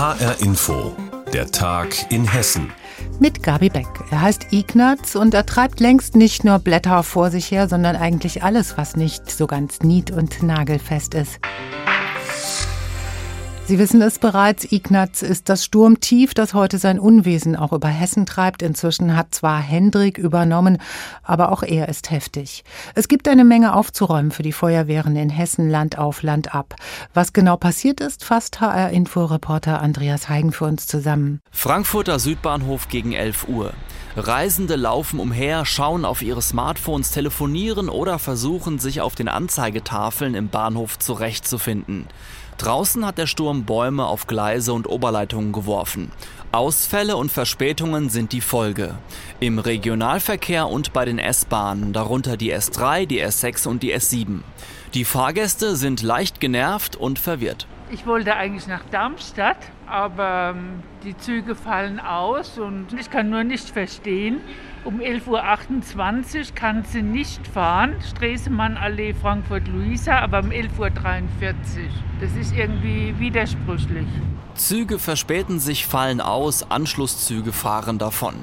HR Info, der Tag in Hessen. Mit Gabi Beck. Er heißt Ignaz und er treibt längst nicht nur Blätter vor sich her, sondern eigentlich alles, was nicht so ganz nied- und nagelfest ist. Sie wissen es bereits, Ignaz ist das Sturmtief, das heute sein Unwesen auch über Hessen treibt. Inzwischen hat zwar Hendrik übernommen, aber auch er ist heftig. Es gibt eine Menge aufzuräumen für die Feuerwehren in Hessen Land auf Land ab. Was genau passiert ist, fasst HR-Info-Reporter Andreas Heigen für uns zusammen. Frankfurter Südbahnhof gegen 11 Uhr. Reisende laufen umher, schauen auf ihre Smartphones, telefonieren oder versuchen sich auf den Anzeigetafeln im Bahnhof zurechtzufinden. Draußen hat der Sturm Bäume auf Gleise und Oberleitungen geworfen. Ausfälle und Verspätungen sind die Folge. Im Regionalverkehr und bei den S-Bahnen, darunter die S3, die S6 und die S7. Die Fahrgäste sind leicht genervt und verwirrt. Ich wollte eigentlich nach Darmstadt, aber ähm, die Züge fallen aus und ich kann nur nicht verstehen, um 11.28 Uhr kann sie nicht fahren, Stresemannallee Frankfurt-Luisa, aber um 11.43 Uhr. Das ist irgendwie widersprüchlich. Züge verspäten sich, fallen aus, Anschlusszüge fahren davon.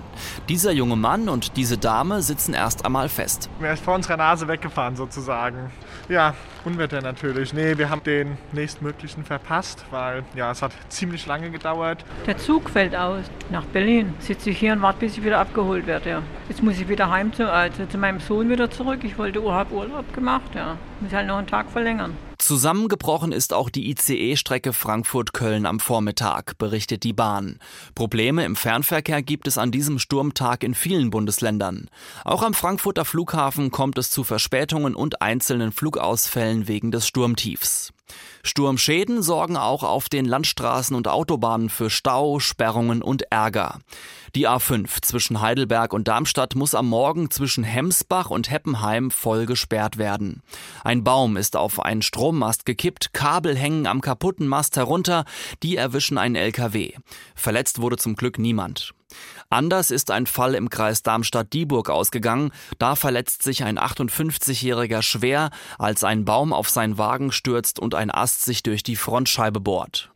Dieser junge Mann und diese Dame sitzen erst einmal fest. Er ist vor unserer Nase weggefahren sozusagen. Ja, Unwetter natürlich. Nee, wir haben den nächstmöglichen verpasst, weil ja, es hat ziemlich lange gedauert. Der Zug fällt aus nach Berlin. Sitze ich hier und warte, bis ich wieder abgeholt werde. Ja. Jetzt muss ich wieder heim zu, also zu meinem Sohn wieder zurück. Ich wollte Urlaub Urlaub gemacht, ja. Muss halt noch einen Tag verlängern. Zusammengebrochen ist auch die ICE-Strecke Frankfurt-Köln am Vormittag, berichtet die Bahn. Probleme im Fernverkehr gibt es an diesem Sturmtag in vielen Bundesländern. Auch am Frankfurter Flughafen kommt es zu Verspätungen und einzelnen Flugausfällen wegen des Sturmtiefs. Sturmschäden sorgen auch auf den Landstraßen und Autobahnen für Stau, Sperrungen und Ärger. Die A5 zwischen Heidelberg und Darmstadt muss am Morgen zwischen Hemsbach und Heppenheim voll gesperrt werden. Ein Baum ist auf einen Strommast gekippt, Kabel hängen am kaputten Mast herunter, die erwischen einen LKW. Verletzt wurde zum Glück niemand. Anders ist ein Fall im Kreis Darmstadt-Dieburg ausgegangen. Da verletzt sich ein 58-Jähriger schwer, als ein Baum auf seinen Wagen stürzt und ein Ast sich durch die Frontscheibe bohrt.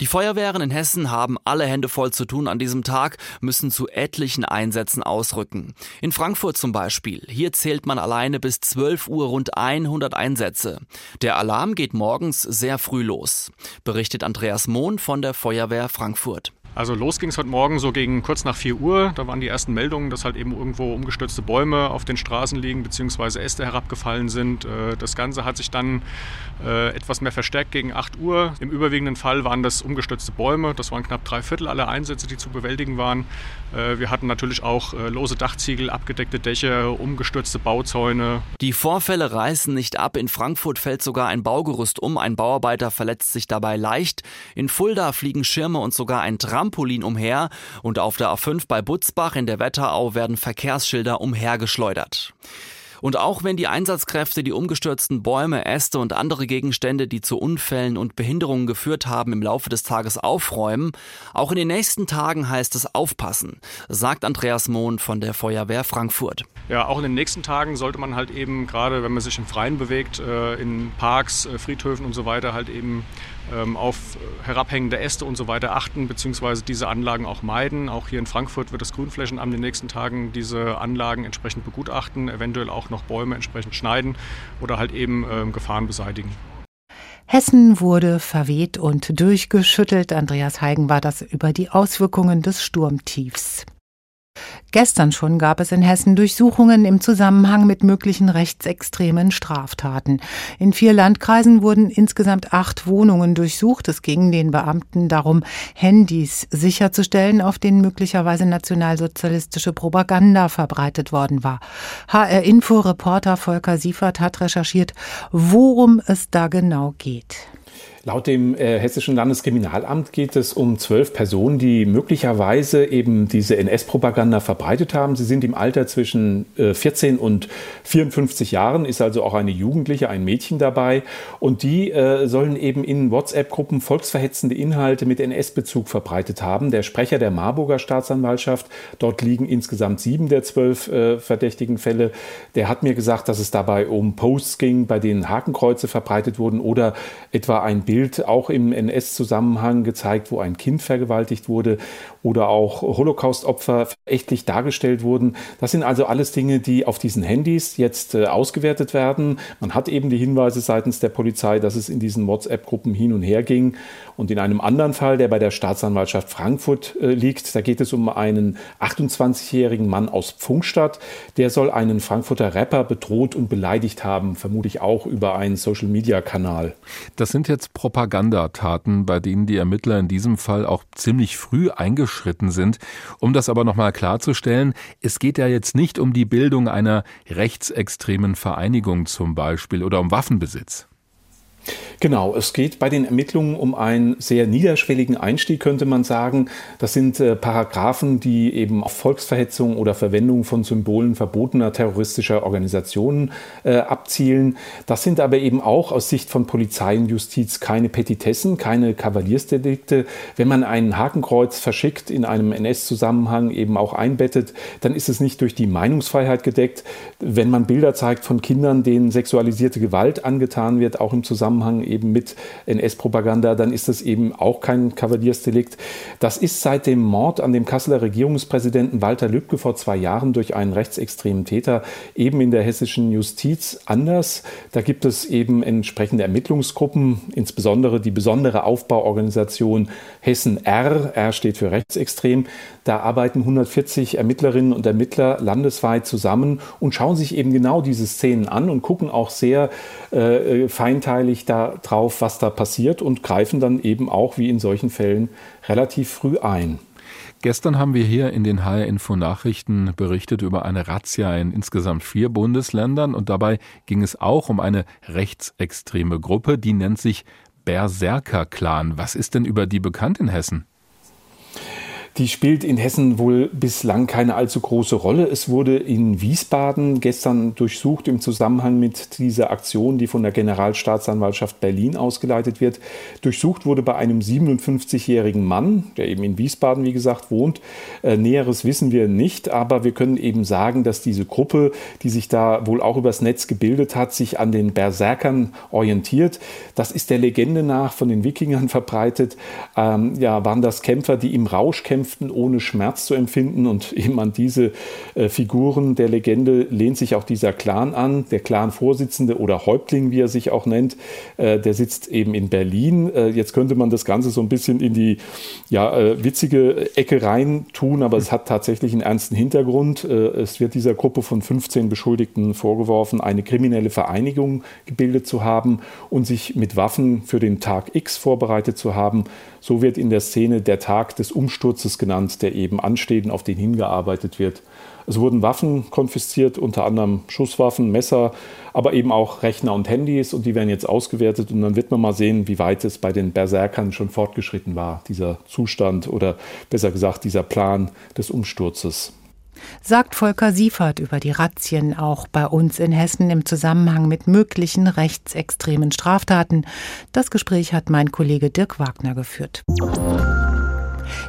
Die Feuerwehren in Hessen haben alle Hände voll zu tun an diesem Tag, müssen zu etlichen Einsätzen ausrücken. In Frankfurt zum Beispiel. Hier zählt man alleine bis 12 Uhr rund 100 Einsätze. Der Alarm geht morgens sehr früh los, berichtet Andreas Mohn von der Feuerwehr Frankfurt. Also los ging es heute Morgen so gegen kurz nach 4 Uhr. Da waren die ersten Meldungen, dass halt eben irgendwo umgestürzte Bäume auf den Straßen liegen, beziehungsweise Äste herabgefallen sind. Äh, das Ganze hat sich dann äh, etwas mehr verstärkt gegen 8 Uhr. Im überwiegenden Fall waren das umgestürzte Bäume. Das waren knapp drei Viertel aller Einsätze, die zu bewältigen waren. Äh, wir hatten natürlich auch lose Dachziegel, abgedeckte Dächer, umgestürzte Bauzäune. Die Vorfälle reißen nicht ab. In Frankfurt fällt sogar ein Baugerüst um. Ein Bauarbeiter verletzt sich dabei leicht. In Fulda fliegen Schirme und sogar ein Tram Trampolin umher und auf der A5 bei Butzbach in der Wetterau werden Verkehrsschilder umhergeschleudert. Und auch wenn die Einsatzkräfte die umgestürzten Bäume, Äste und andere Gegenstände, die zu Unfällen und Behinderungen geführt haben, im Laufe des Tages aufräumen, auch in den nächsten Tagen heißt es aufpassen, sagt Andreas Mohn von der Feuerwehr Frankfurt. Ja, auch in den nächsten Tagen sollte man halt eben, gerade wenn man sich im Freien bewegt, äh, in Parks, äh, Friedhöfen und so weiter, halt eben auf herabhängende Äste und so weiter achten, beziehungsweise diese Anlagen auch meiden. Auch hier in Frankfurt wird das Grünflächenamt in den nächsten Tagen diese Anlagen entsprechend begutachten, eventuell auch noch Bäume entsprechend schneiden oder halt eben ähm, Gefahren beseitigen. Hessen wurde verweht und durchgeschüttelt. Andreas Heigen war das über die Auswirkungen des Sturmtiefs. Gestern schon gab es in Hessen Durchsuchungen im Zusammenhang mit möglichen rechtsextremen Straftaten. In vier Landkreisen wurden insgesamt acht Wohnungen durchsucht. Es ging den Beamten darum, Handys sicherzustellen, auf denen möglicherweise nationalsozialistische Propaganda verbreitet worden war. HR-Info-Reporter Volker Siefert hat recherchiert, worum es da genau geht. Laut dem äh, Hessischen Landeskriminalamt geht es um zwölf Personen, die möglicherweise eben diese NS-Propaganda verbreitet haben. Sie sind im Alter zwischen äh, 14 und 54 Jahren, ist also auch eine Jugendliche, ein Mädchen dabei. Und die äh, sollen eben in WhatsApp-Gruppen volksverhetzende Inhalte mit NS-Bezug verbreitet haben. Der Sprecher der Marburger Staatsanwaltschaft, dort liegen insgesamt sieben der zwölf äh, verdächtigen Fälle, der hat mir gesagt, dass es dabei um Posts ging, bei denen Hakenkreuze verbreitet wurden oder etwa ein Bild auch im NS-Zusammenhang gezeigt, wo ein Kind vergewaltigt wurde oder auch Holocaust-Opfer verächtlich dargestellt wurden. Das sind also alles Dinge, die auf diesen Handys jetzt äh, ausgewertet werden. Man hat eben die Hinweise seitens der Polizei, dass es in diesen WhatsApp-Gruppen hin und her ging. Und in einem anderen Fall, der bei der Staatsanwaltschaft Frankfurt äh, liegt, da geht es um einen 28-jährigen Mann aus Pfungstadt. Der soll einen Frankfurter Rapper bedroht und beleidigt haben, vermutlich auch über einen Social-Media-Kanal. Das sind jetzt Propagandataten, bei denen die Ermittler in diesem Fall auch ziemlich früh eingeschritten sind. Um das aber nochmal klarzustellen, es geht ja jetzt nicht um die Bildung einer rechtsextremen Vereinigung zum Beispiel oder um Waffenbesitz. Genau, es geht bei den Ermittlungen um einen sehr niederschwelligen Einstieg, könnte man sagen. Das sind äh, Paragraphen, die eben auf Volksverhetzung oder Verwendung von Symbolen verbotener terroristischer Organisationen äh, abzielen. Das sind aber eben auch aus Sicht von Polizei und Justiz keine Petitessen, keine Kavaliersdelikte. Wenn man ein Hakenkreuz verschickt, in einem NS-Zusammenhang eben auch einbettet, dann ist es nicht durch die Meinungsfreiheit gedeckt. Wenn man Bilder zeigt von Kindern, denen sexualisierte Gewalt angetan wird, auch im Zusammenhang eben mit NS-Propaganda, dann ist das eben auch kein Kavaliersdelikt. Das ist seit dem Mord an dem Kasseler Regierungspräsidenten Walter Lübcke vor zwei Jahren durch einen rechtsextremen Täter eben in der hessischen Justiz anders. Da gibt es eben entsprechende Ermittlungsgruppen, insbesondere die besondere Aufbauorganisation Hessen R. R steht für rechtsextrem. Da arbeiten 140 Ermittlerinnen und Ermittler landesweit zusammen und schauen sich eben genau diese Szenen an und gucken auch sehr äh, feinteilig darauf, was da passiert und greifen dann eben auch wie in solchen Fällen relativ früh ein. Gestern haben wir hier in den HR Info Nachrichten berichtet über eine Razzia in insgesamt vier Bundesländern und dabei ging es auch um eine rechtsextreme Gruppe, die nennt sich Berserker Clan. Was ist denn über die bekannt in Hessen? Die spielt in Hessen wohl bislang keine allzu große Rolle. Es wurde in Wiesbaden gestern durchsucht im Zusammenhang mit dieser Aktion, die von der Generalstaatsanwaltschaft Berlin ausgeleitet wird. Durchsucht wurde bei einem 57-jährigen Mann, der eben in Wiesbaden, wie gesagt, wohnt. Äh, Näheres wissen wir nicht, aber wir können eben sagen, dass diese Gruppe, die sich da wohl auch übers Netz gebildet hat, sich an den Berserkern orientiert. Das ist der Legende nach von den Wikingern verbreitet. Ähm, ja, waren das Kämpfer, die im Rausch kämpfen kämpften, ohne Schmerz zu empfinden. Und eben an diese äh, Figuren der Legende lehnt sich auch dieser Clan an. Der Clan-Vorsitzende oder Häuptling, wie er sich auch nennt, äh, der sitzt eben in Berlin. Äh, jetzt könnte man das Ganze so ein bisschen in die ja, äh, witzige Ecke rein tun, aber es hat tatsächlich einen ernsten Hintergrund. Äh, es wird dieser Gruppe von 15 Beschuldigten vorgeworfen, eine kriminelle Vereinigung gebildet zu haben und sich mit Waffen für den Tag X vorbereitet zu haben. So wird in der Szene der Tag des Umsturzes genannt, der eben ansteht und auf den hingearbeitet wird. Es wurden Waffen konfisziert, unter anderem Schusswaffen, Messer, aber eben auch Rechner und Handys und die werden jetzt ausgewertet und dann wird man mal sehen, wie weit es bei den Berserkern schon fortgeschritten war, dieser Zustand oder besser gesagt dieser Plan des Umsturzes sagt Volker Siefert über die Razzien auch bei uns in Hessen im Zusammenhang mit möglichen rechtsextremen Straftaten. Das Gespräch hat mein Kollege Dirk Wagner geführt.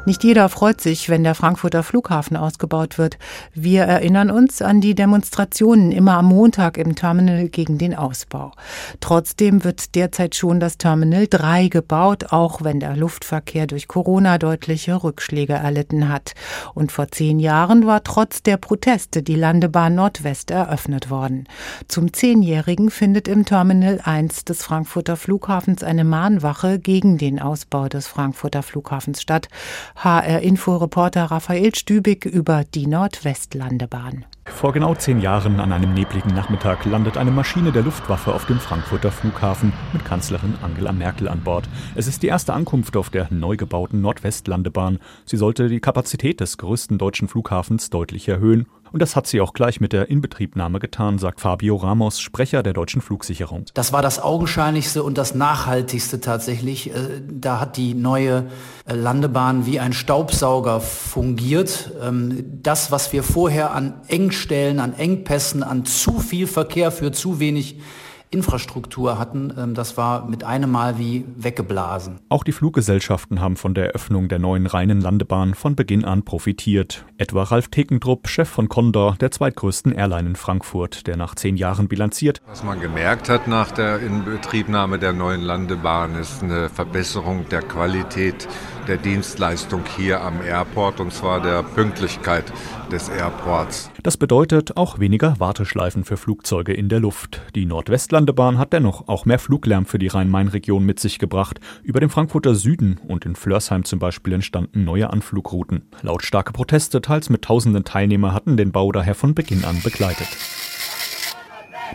Nicht jeder freut sich, wenn der Frankfurter Flughafen ausgebaut wird. Wir erinnern uns an die Demonstrationen immer am Montag im Terminal gegen den Ausbau. Trotzdem wird derzeit schon das Terminal 3 gebaut, auch wenn der Luftverkehr durch Corona deutliche Rückschläge erlitten hat. Und vor zehn Jahren war trotz der Proteste die Landebahn Nordwest eröffnet worden. Zum Zehnjährigen findet im Terminal 1 des Frankfurter Flughafens eine Mahnwache gegen den Ausbau des Frankfurter Flughafens statt. HR-Info-Reporter Raphael Stübig über die Nordwestlandebahn. Vor genau zehn Jahren an einem nebligen Nachmittag landet eine Maschine der Luftwaffe auf dem Frankfurter Flughafen mit Kanzlerin Angela Merkel an Bord. Es ist die erste Ankunft auf der neu gebauten Nordwestlandebahn. Sie sollte die Kapazität des größten deutschen Flughafens deutlich erhöhen und das hat sie auch gleich mit der Inbetriebnahme getan, sagt Fabio Ramos, Sprecher der deutschen Flugsicherung. Das war das augenscheinlichste und das nachhaltigste tatsächlich. Äh, da hat die neue äh, Landebahn wie ein Staubsauger fungiert. Ähm, das, was wir vorher an Engstellen, an Engpässen, an zu viel Verkehr für zu wenig Infrastruktur hatten. Ähm, das war mit einem Mal wie weggeblasen. Auch die Fluggesellschaften haben von der Eröffnung der neuen reinen Landebahn von Beginn an profitiert. Etwa Ralf Tekendrupp, Chef von Condor, der zweitgrößten Airline in Frankfurt, der nach zehn Jahren bilanziert. Was man gemerkt hat nach der Inbetriebnahme der neuen Landebahn ist eine Verbesserung der Qualität der Dienstleistung hier am Airport und zwar der Pünktlichkeit des Airports. Das bedeutet auch weniger Warteschleifen für Flugzeuge in der Luft. Die Nordwestlandebahn hat dennoch auch mehr Fluglärm für die Rhein-Main-Region mit sich gebracht. Über dem Frankfurter Süden und in Flörsheim zum Beispiel entstanden neue Anflugrouten. Lautstarke Proteste, teils mit tausenden Teilnehmern, hatten den Bau daher von Beginn an begleitet.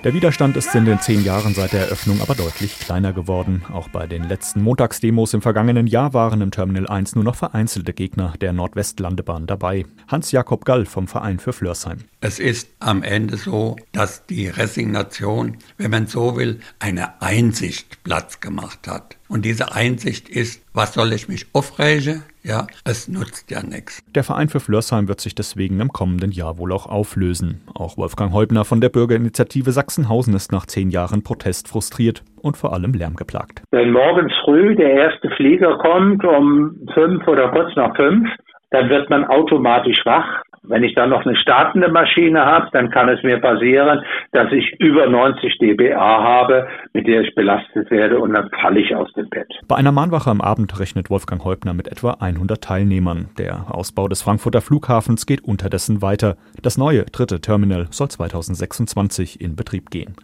Der Widerstand ist in den zehn Jahren seit der Eröffnung aber deutlich kleiner geworden. Auch bei den letzten Montagsdemos im vergangenen Jahr waren im Terminal 1 nur noch vereinzelte Gegner der Nordwestlandebahn dabei. Hans-Jakob Gall vom Verein für Flörsheim. Es ist am Ende so, dass die Resignation, wenn man so will, eine Einsicht Platz gemacht hat. Und diese Einsicht ist, was soll ich mich aufregen? Ja, es nutzt ja nichts. Der Verein für Flörsheim wird sich deswegen im kommenden Jahr wohl auch auflösen. Auch Wolfgang Heubner von der Bürgerinitiative Sachsenhausen ist nach zehn Jahren Protest frustriert und vor allem lärmgeplagt. Wenn morgens früh der erste Flieger kommt um fünf oder kurz nach fünf, dann wird man automatisch wach. Wenn ich dann noch eine startende Maschine habe, dann kann es mir passieren, dass ich über 90 dBA habe, mit der ich belastet werde und dann falle ich aus dem Bett. Bei einer Mahnwache am Abend rechnet Wolfgang Häupner mit etwa 100 Teilnehmern. Der Ausbau des Frankfurter Flughafens geht unterdessen weiter. Das neue dritte Terminal soll 2026 in Betrieb gehen.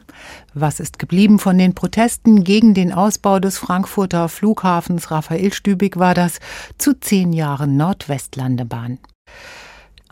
Was ist geblieben von den Protesten gegen den Ausbau des Frankfurter Flughafens? Raphael Stübig war das zu zehn Jahren Nordwestlandebahn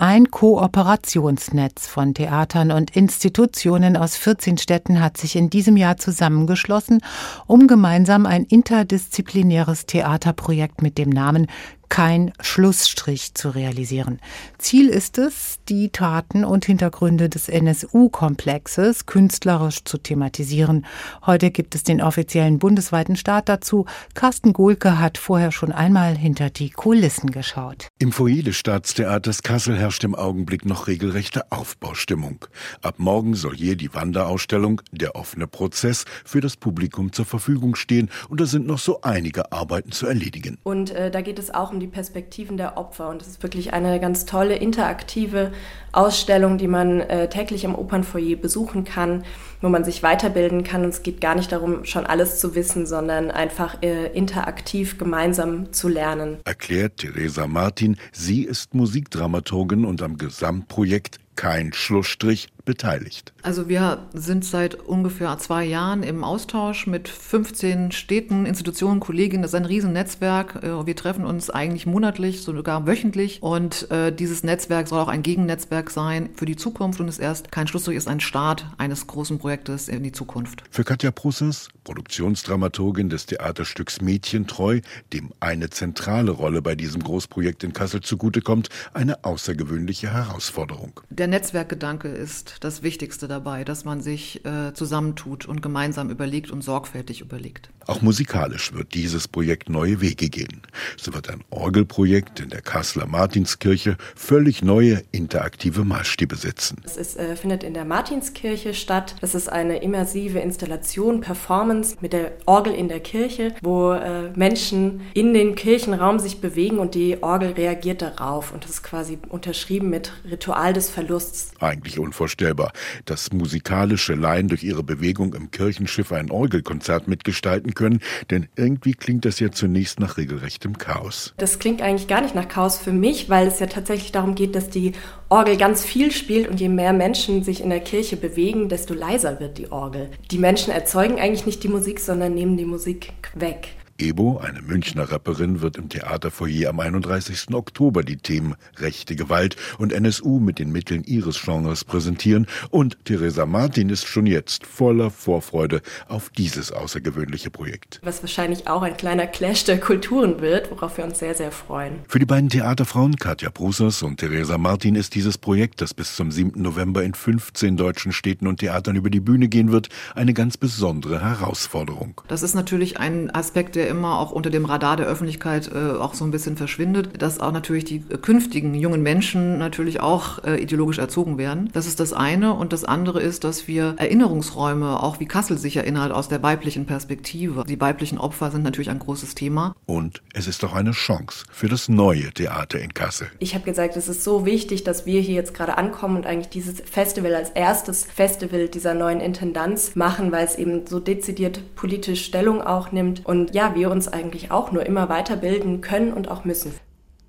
ein Kooperationsnetz von Theatern und Institutionen aus 14 Städten hat sich in diesem Jahr zusammengeschlossen, um gemeinsam ein interdisziplinäres Theaterprojekt mit dem Namen kein Schlussstrich zu realisieren. Ziel ist es, die Taten und Hintergründe des NSU-Komplexes künstlerisch zu thematisieren. Heute gibt es den offiziellen bundesweiten Start dazu. Carsten Gohlke hat vorher schon einmal hinter die Kulissen geschaut. Im Foyer des Staatstheaters Kassel herrscht im Augenblick noch regelrechte Aufbaustimmung. Ab morgen soll hier die Wanderausstellung Der offene Prozess für das Publikum zur Verfügung stehen und da sind noch so einige Arbeiten zu erledigen. Und äh, da geht es auch um die Perspektiven der Opfer. Und es ist wirklich eine ganz tolle interaktive Ausstellung, die man äh, täglich im Opernfoyer besuchen kann, wo man sich weiterbilden kann. Und es geht gar nicht darum, schon alles zu wissen, sondern einfach äh, interaktiv gemeinsam zu lernen. Erklärt Theresa Martin, sie ist Musikdramaturgin und am Gesamtprojekt kein Schlussstrich beteiligt. Also wir sind seit ungefähr zwei Jahren im Austausch mit 15 Städten, Institutionen, Kolleginnen. Das ist ein Riesennetzwerk. Äh, wir treffen uns eigentlich monatlich, sogar wöchentlich. Und äh, dieses Netzwerk soll auch ein Gegennetzwerk sein für die Zukunft und ist erst kein Schlussstrich, ist ein Start eines großen Projektes in die Zukunft. Für Katja Prusses, Produktionsdramaturgin des Theaterstücks Mädchentreu, dem eine zentrale Rolle bei diesem Großprojekt in Kassel zugutekommt, eine außergewöhnliche Herausforderung. Der Netzwerkgedanke ist das Wichtigste dabei, dass man sich äh, zusammentut und gemeinsam überlegt und sorgfältig überlegt. Auch musikalisch wird dieses Projekt neue Wege gehen. So wird ein Orgelprojekt in der Kasseler Martinskirche völlig neue interaktive Maßstäbe setzen. Es ist, äh, findet in der Martinskirche statt. Das ist eine immersive Installation, Performance mit der Orgel in der Kirche, wo äh, Menschen in den Kirchenraum sich bewegen und die Orgel reagiert darauf. Und das ist quasi unterschrieben mit Ritual des Verlusts. Eigentlich unvorstellbar, dass musikalische Laien durch ihre Bewegung im Kirchenschiff ein Orgelkonzert mitgestalten können, denn irgendwie klingt das ja zunächst nach regelrechtem Chaos. Das klingt eigentlich gar nicht nach Chaos für mich, weil es ja tatsächlich darum geht, dass die Orgel ganz viel spielt und je mehr Menschen sich in der Kirche bewegen, desto leiser wird die Orgel. Die Menschen erzeugen eigentlich nicht die Musik, sondern nehmen die Musik weg. Ebo, eine Münchner Rapperin, wird im Theaterfoyer am 31. Oktober die Themen rechte Gewalt und NSU mit den Mitteln ihres Genres präsentieren und Theresa Martin ist schon jetzt voller Vorfreude auf dieses außergewöhnliche Projekt. Was wahrscheinlich auch ein kleiner Clash der Kulturen wird, worauf wir uns sehr, sehr freuen. Für die beiden Theaterfrauen Katja Brusers und Theresa Martin ist dieses Projekt, das bis zum 7. November in 15 deutschen Städten und Theatern über die Bühne gehen wird, eine ganz besondere Herausforderung. Das ist natürlich ein Aspekt, der immer auch unter dem Radar der Öffentlichkeit äh, auch so ein bisschen verschwindet, dass auch natürlich die künftigen jungen Menschen natürlich auch äh, ideologisch erzogen werden. Das ist das eine. Und das andere ist, dass wir Erinnerungsräume, auch wie Kassel sich erinnert, aus der weiblichen Perspektive. Die weiblichen Opfer sind natürlich ein großes Thema. Und es ist auch eine Chance für das neue Theater in Kassel. Ich habe gesagt, es ist so wichtig, dass wir hier jetzt gerade ankommen und eigentlich dieses Festival als erstes Festival dieser neuen Intendanz machen, weil es eben so dezidiert politisch Stellung auch nimmt und ja, wir uns eigentlich auch nur immer weiterbilden können und auch müssen.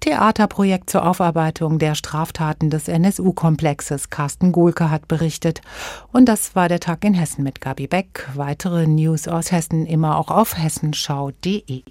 Theaterprojekt zur Aufarbeitung der Straftaten des NSU-Komplexes. Carsten Gohlke hat berichtet. Und das war der Tag in Hessen mit Gabi Beck. Weitere News aus Hessen immer auch auf hessenschau.de.